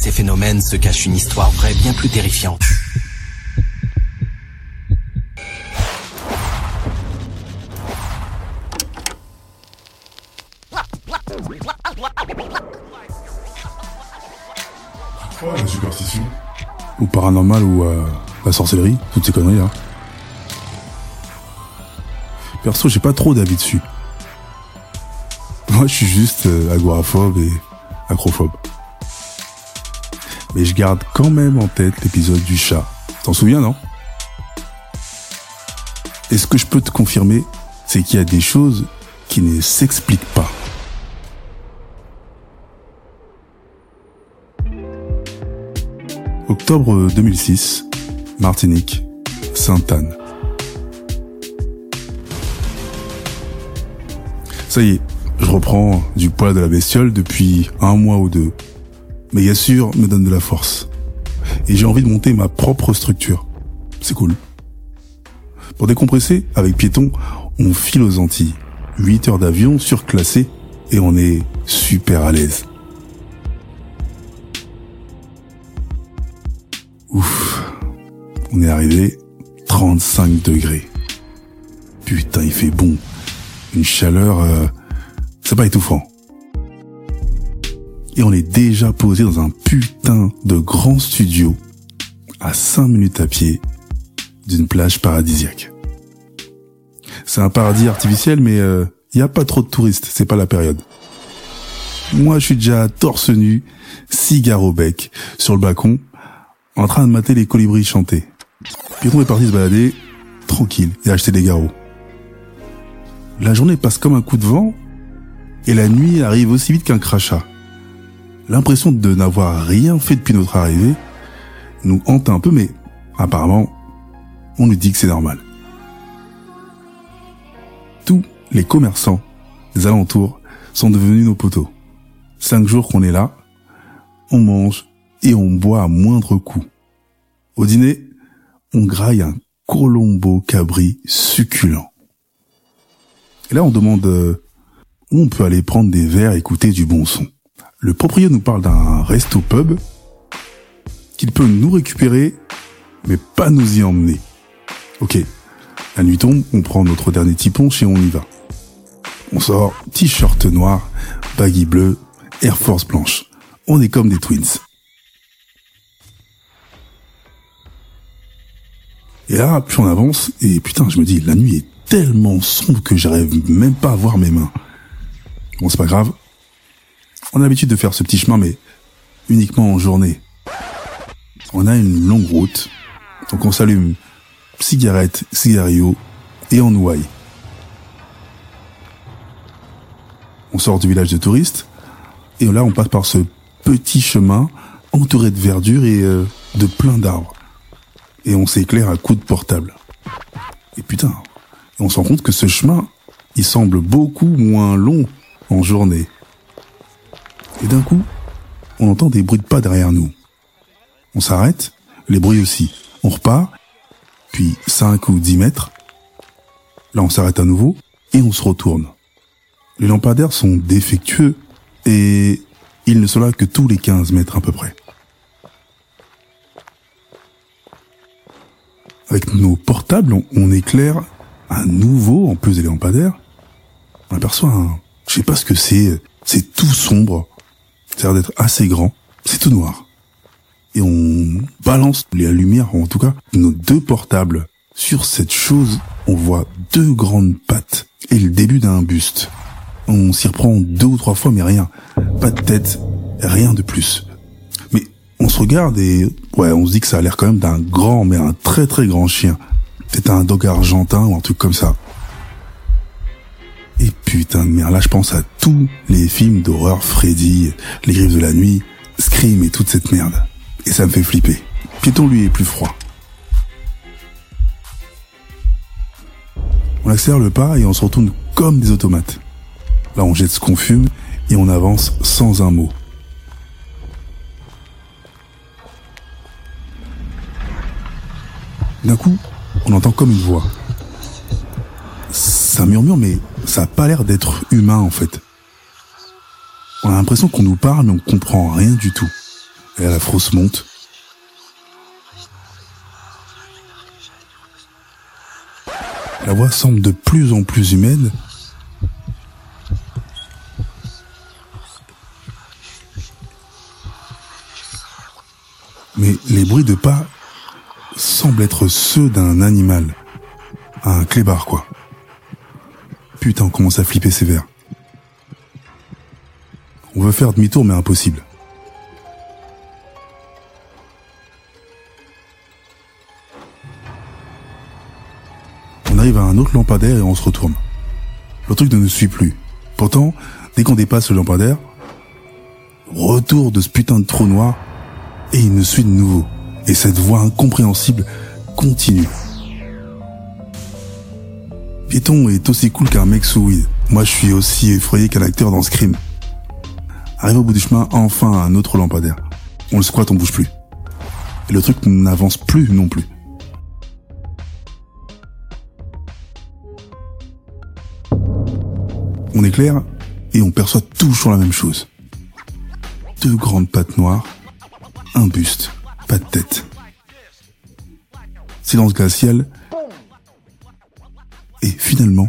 Ces phénomènes se cache une histoire vraie bien plus terrifiante. la superstition. Ou paranormal ou euh, la sorcellerie, toutes ces conneries là. Perso, j'ai pas trop d'avis dessus. Moi, je suis juste euh, agoraphobe et acrophobe. Mais je garde quand même en tête l'épisode du chat. T'en souviens, non? Et ce que je peux te confirmer, c'est qu'il y a des choses qui ne s'expliquent pas. Octobre 2006, Martinique, Sainte-Anne. Ça y est, je reprends du poids de la bestiole depuis un mois ou deux. Mais Yassur me donne de la force. Et j'ai envie de monter ma propre structure. C'est cool. Pour décompresser, avec Piéton, on file aux Antilles. 8 heures d'avion surclassé et on est super à l'aise. Ouf. On est arrivé 35 degrés. Putain, il fait bon. Une chaleur, euh, c'est pas étouffant. Et on est déjà posé dans un putain de grand studio à 5 minutes à pied d'une plage paradisiaque. C'est un paradis artificiel, mais il euh, y a pas trop de touristes, c'est pas la période. Moi, je suis déjà torse nu, cigare au bec, sur le balcon, en train de mater les colibris chanter. Pietron est parti se balader, tranquille, et acheter des garrots. La journée passe comme un coup de vent, et la nuit arrive aussi vite qu'un crachat. L'impression de n'avoir rien fait depuis notre arrivée nous hante un peu, mais apparemment, on nous dit que c'est normal. Tous les commerçants des alentours sont devenus nos poteaux. Cinq jours qu'on est là, on mange et on boit à moindre coût. Au dîner, on graille un colombo cabri succulent. Et là, on demande euh, où on peut aller prendre des verres et écouter du bon son. Le propriétaire nous parle d'un resto pub qu'il peut nous récupérer, mais pas nous y emmener. Ok, la nuit tombe, on prend notre dernier tipon et on y va. On sort t-shirt noir, baggy bleu, Air Force blanche. On est comme des twins. Et là, plus on avance, et putain, je me dis, la nuit est tellement sombre que j'arrive même pas à voir mes mains. Bon, c'est pas grave. On a l'habitude de faire ce petit chemin, mais uniquement en journée. On a une longue route, donc on s'allume cigarette, cigario, et on ouaille. On sort du village de touristes, et là on passe par ce petit chemin entouré de verdure et euh, de plein d'arbres et on s'éclaire à coups de portable. Et putain, on se rend compte que ce chemin, il semble beaucoup moins long en journée. Et d'un coup, on entend des bruits de pas derrière nous. On s'arrête, les bruits aussi. On repart, puis 5 ou 10 mètres. Là, on s'arrête à nouveau et on se retourne. Les lampadaires sont défectueux et ils ne sont là que tous les 15 mètres à peu près. avec nos portables, on, éclaire à nouveau, en plus des lampadaires, on aperçoit un, je sais pas ce que c'est, c'est tout sombre, l'air d'être assez grand, c'est tout noir. Et on balance les lumières, en tout cas, nos deux portables sur cette chose, on voit deux grandes pattes et le début d'un buste. On s'y reprend deux ou trois fois, mais rien. Pas de tête, rien de plus on se regarde et ouais, on se dit que ça a l'air quand même d'un grand, mais un très très grand chien. C'est un dog argentin ou un truc comme ça. Putain de merde, là je pense à tous les films d'horreur Freddy, Les Griffes de la Nuit, Scream et toute cette merde. Et ça me fait flipper. Piéton lui est plus froid. On accélère le pas et on se retourne comme des automates. Là on jette ce qu'on fume et on avance sans un mot. D'un coup, on entend comme une voix. Ça murmure, mais ça n'a pas l'air d'être humain en fait. On a l'impression qu'on nous parle, mais on comprend rien du tout. Et la frousse monte. La voix semble de plus en plus humaine. Mais les bruits de pas semblent être ceux d'un animal. Un clébard, quoi. Putain, on commence à flipper sévère. On veut faire demi-tour, mais impossible. On arrive à un autre lampadaire et on se retourne. Le truc ne nous suit plus. Pourtant, dès qu'on dépasse le lampadaire, retour de ce putain de trou noir, et il nous suit de nouveau. Et cette voix incompréhensible continue. Piéton est aussi cool qu'un mec sous weed. Moi, je suis aussi effrayé qu'un acteur dans Scream. Arrive au bout du chemin, enfin un autre lampadaire. On le squatte, on bouge plus. Et le truc n'avance plus non plus. On éclaire et on perçoit toujours la même chose. Deux grandes pattes noires, un buste, pas de tête. Silence glacial. Finalement,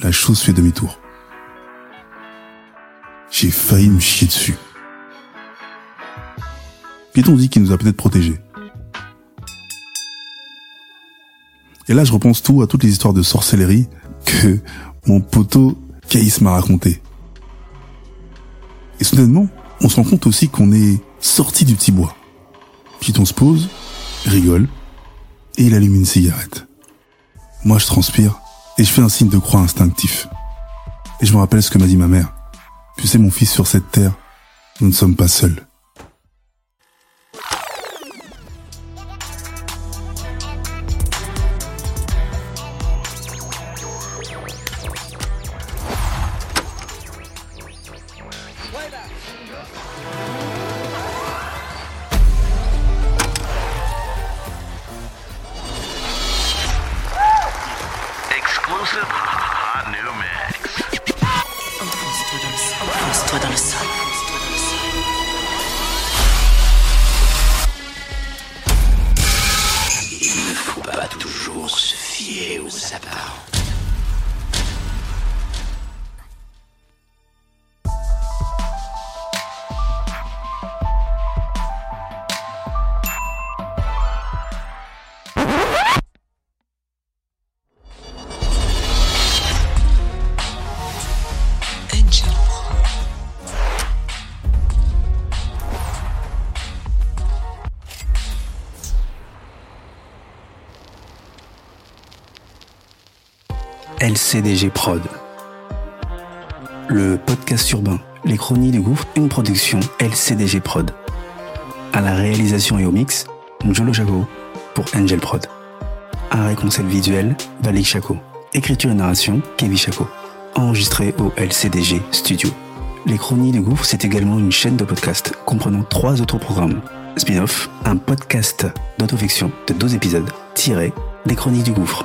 la chose fait demi-tour. J'ai failli me chier dessus. Piéton dit qu'il nous a peut-être protégés. Et là, je repense tout à toutes les histoires de sorcellerie que mon poteau Caïs m'a raconté. Et soudainement, on se rend compte aussi qu'on est sorti du petit bois. Piéton se pose, rigole, et il allume une cigarette. Moi, je transpire, et je fais un signe de croix instinctif. Et je me rappelle ce que m'a dit ma mère. Tu sais, mon fils, sur cette terre, nous ne sommes pas seuls. Hot new mix. Enfonce-toi dans le sol. Enfonce-toi dans le sol. Il ne faut pas toujours se fier aux apparences. LCDG Prod. Le podcast urbain, les chronies du gouffre, une production LCDG Prod. À la réalisation et au mix, Njolo Jago pour Angel Prod. Un réconcept visuel, Valik Chaco. Écriture et narration, Kevin Chaco. Enregistré au LCDG Studio. Les Chronies du Gouffre, c'est également une chaîne de podcast comprenant trois autres programmes. Spin-off, un podcast d'autofiction de 12 épisodes, tiré des Chroniques du Gouffre.